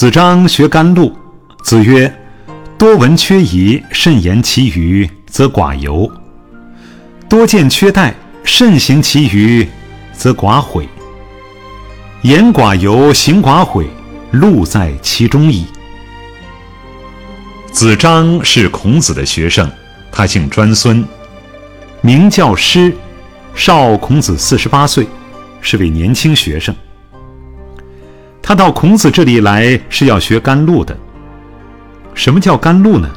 子张学甘露，子曰：“多闻缺仪，慎言其余，则寡尤；多见缺待，慎行其余，则寡悔。言寡尤，行寡悔，路在其中矣。”子张是孔子的学生，他姓专孙，名叫师，少孔子四十八岁，是位年轻学生。他到孔子这里来是要学甘露的。什么叫甘露呢？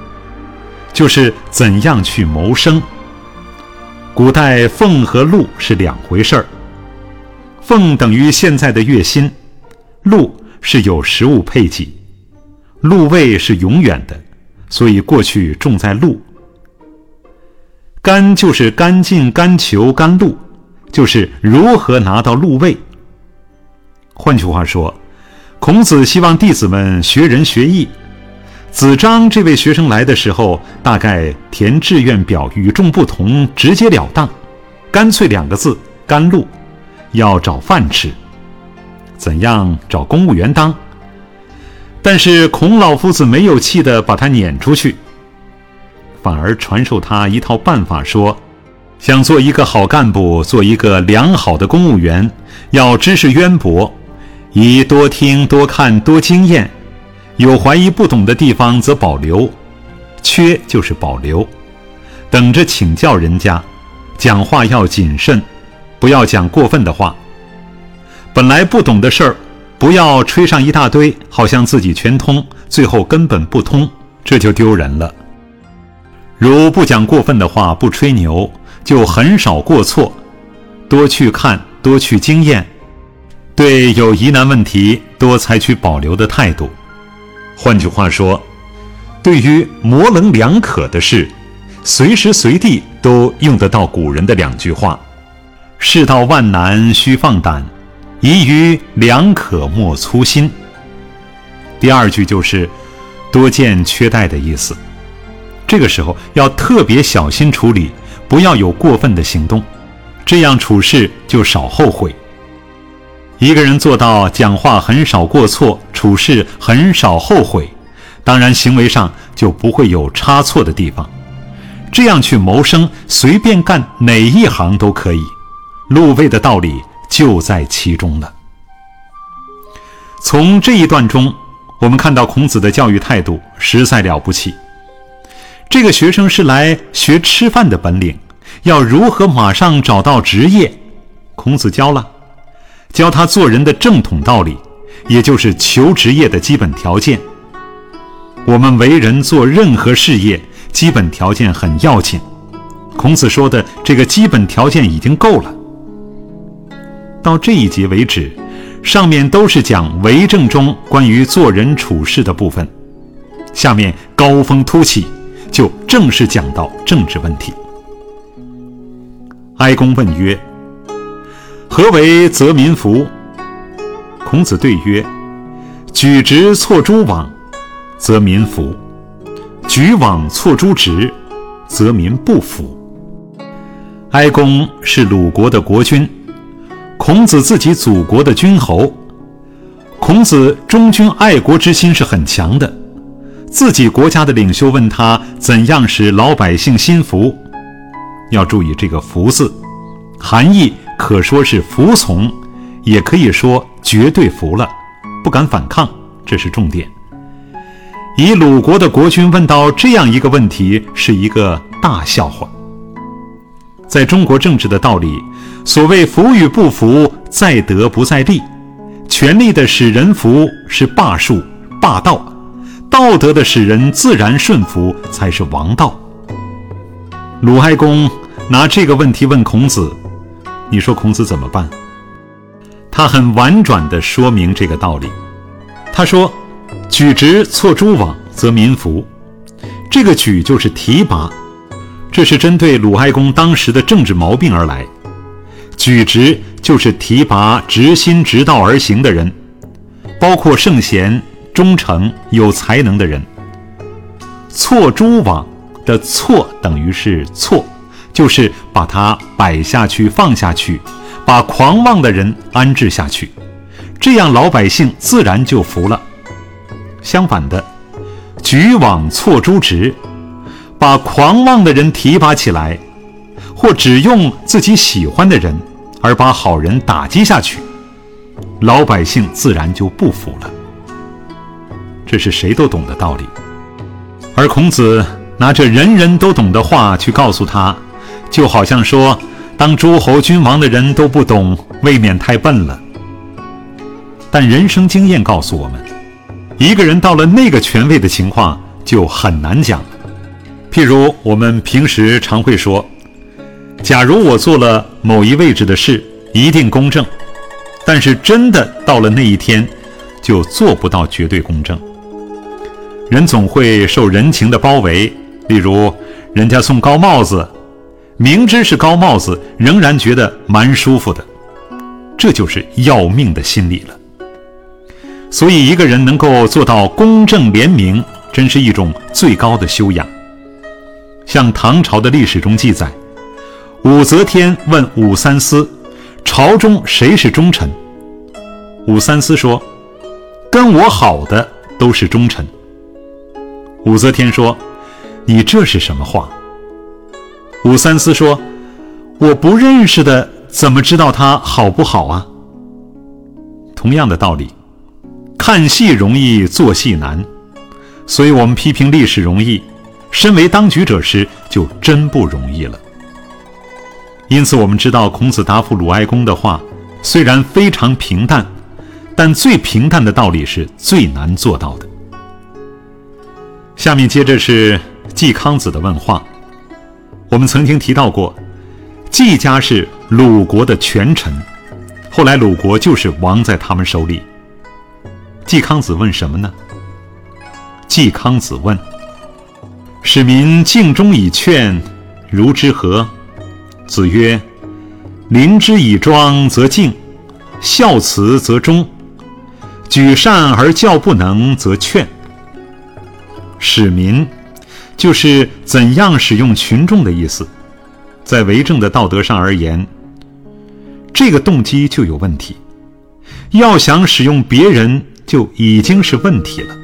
就是怎样去谋生。古代俸和禄是两回事儿。俸等于现在的月薪，禄是有实物配给，禄位是永远的，所以过去重在禄。甘就是干净、甘求、甘露，就是如何拿到禄位。换句话说。孔子希望弟子们学仁学义。子张这位学生来的时候，大概填志愿表与众不同，直截了当，干脆两个字：甘露。要找饭吃，怎样找公务员当？但是孔老夫子没有气的把他撵出去，反而传授他一套办法，说：想做一个好干部，做一个良好的公务员，要知识渊博。以多听、多看、多经验，有怀疑不懂的地方则保留，缺就是保留，等着请教人家。讲话要谨慎，不要讲过分的话。本来不懂的事儿，不要吹上一大堆，好像自己全通，最后根本不通，这就丢人了。如不讲过分的话，不吹牛，就很少过错。多去看，多去经验。对有疑难问题，多采取保留的态度。换句话说，对于模棱两可的事，随时随地都用得到古人的两句话：“世道万难须放胆，疑于两可莫粗心。”第二句就是“多见缺待”的意思。这个时候要特别小心处理，不要有过分的行动，这样处事就少后悔。一个人做到讲话很少过错，处事很少后悔，当然行为上就不会有差错的地方。这样去谋生，随便干哪一行都可以。路位的道理就在其中了。从这一段中，我们看到孔子的教育态度实在了不起。这个学生是来学吃饭的本领，要如何马上找到职业，孔子教了。教他做人的正统道理，也就是求职业的基本条件。我们为人做任何事业，基本条件很要紧。孔子说的这个基本条件已经够了。到这一节为止，上面都是讲为政中关于做人处事的部分，下面高峰突起，就正式讲到政治问题。哀公问曰。何为则民服？孔子对曰：“举直错诸枉，则民服；举枉错诸直，则民不服。”哀公是鲁国的国君，孔子自己祖国的君侯。孔子忠君爱国之心是很强的。自己国家的领袖问他怎样使老百姓心服，要注意这个“服”字，含义。可说是服从，也可以说绝对服了，不敢反抗，这是重点。以鲁国的国君问到这样一个问题，是一个大笑话。在中国政治的道理，所谓服与不服，在德不在利。权力的使人服是霸术、霸道；道德的使人自然顺服才是王道。鲁哀公拿这个问题问孔子。你说孔子怎么办？他很婉转地说明这个道理，他说：“举直错诸枉，则民服。”这个“举”就是提拔，这是针对鲁哀公当时的政治毛病而来。举直就是提拔直心直道而行的人，包括圣贤、忠诚、有才能的人。错诸枉的“错”等于是错，就是把它摆下去、放下去，把狂妄的人安置下去，这样老百姓自然就服了。相反的，举枉错诸直，把狂妄的人提拔起来，或只用自己喜欢的人，而把好人打击下去，老百姓自然就不服了。这是谁都懂的道理。而孔子拿着人人都懂的话去告诉他，就好像说，当诸侯君王的人都不懂，未免太笨了。但人生经验告诉我们，一个人到了那个权位的情况就很难讲。譬如我们平时常会说，假如我做了某一位置的事，一定公正，但是真的到了那一天，就做不到绝对公正。人总会受人情的包围，例如人家送高帽子，明知是高帽子，仍然觉得蛮舒服的，这就是要命的心理了。所以，一个人能够做到公正廉明，真是一种最高的修养。像唐朝的历史中记载，武则天问武三思：“朝中谁是忠臣？”武三思说：“跟我好的都是忠臣。”武则天说：“你这是什么话？”武三思说：“我不认识的，怎么知道他好不好啊？”同样的道理，看戏容易，做戏难，所以我们批评历史容易，身为当局者时就真不容易了。因此，我们知道孔子答复鲁哀公的话，虽然非常平淡，但最平淡的道理是最难做到的。下面接着是季康子的问话。我们曾经提到过，季家是鲁国的权臣，后来鲁国就是亡在他们手里。季康子问什么呢？季康子问：“使民敬忠以劝，如之何？”子曰：“临之以庄则敬，孝慈则忠，举善而教不能则劝。”使民，就是怎样使用群众的意思。在为政的道德上而言，这个动机就有问题。要想使用别人，就已经是问题了。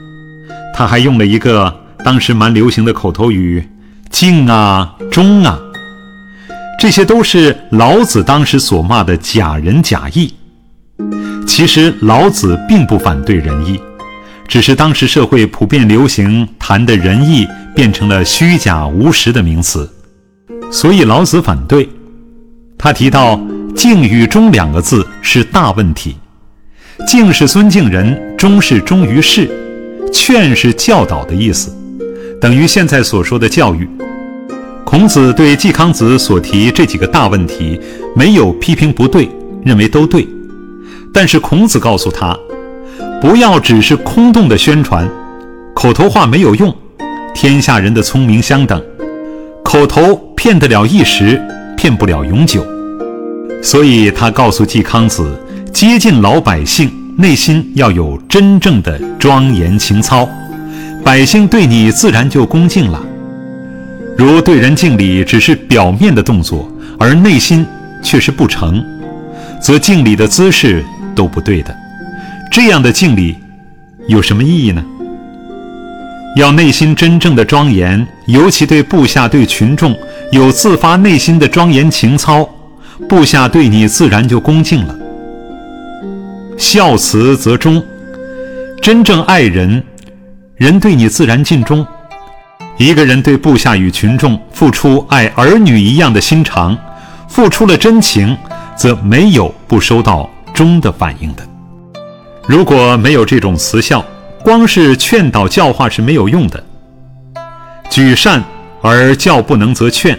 他还用了一个当时蛮流行的口头语：“敬啊，忠啊。”这些都是老子当时所骂的假仁假义。其实老子并不反对仁义。只是当时社会普遍流行谈的仁义变成了虚假无实的名词，所以老子反对。他提到“敬与忠”两个字是大问题，“敬”是尊敬人，“忠”是忠于事，“劝”是教导的意思，等于现在所说的教育。孔子对季康子所提这几个大问题没有批评不对，认为都对，但是孔子告诉他。不要只是空洞的宣传，口头话没有用。天下人的聪明相等，口头骗得了一时，骗不了永久。所以他告诉季康子，接近老百姓，内心要有真正的庄严情操，百姓对你自然就恭敬了。如对人敬礼只是表面的动作，而内心却是不成，则敬礼的姿势都不对的。这样的敬礼有什么意义呢？要内心真正的庄严，尤其对部下、对群众有自发内心的庄严情操，部下对你自然就恭敬了。孝慈则忠，真正爱人，人对你自然尽忠。一个人对部下与群众付出爱儿女一样的心肠，付出了真情，则没有不收到忠的反应的。如果没有这种慈孝，光是劝导教化是没有用的。举善而教不能则劝，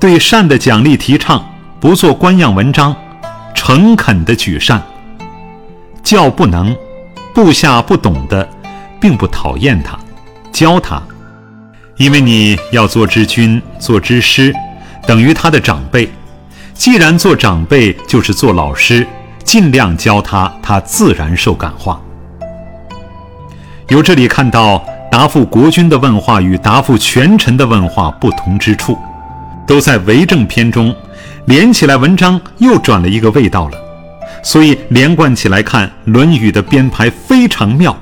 对善的奖励提倡，不做官样文章，诚恳的举善。教不能，部下不懂的，并不讨厌他，教他，因为你要做之君，做之师，等于他的长辈。既然做长辈，就是做老师，尽量教他，他自然受感化。由这里看到，答复国君的问话与答复权臣的问话不同之处，都在为政篇中，连起来文章又转了一个味道了。所以连贯起来看，《论语》的编排非常妙，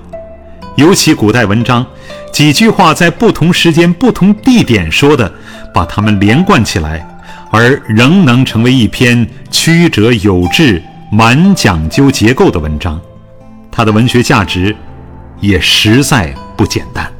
尤其古代文章，几句话在不同时间、不同地点说的，把它们连贯起来，而仍能成为一篇曲折有致、满讲究结构的文章，它的文学价值也实在不简单。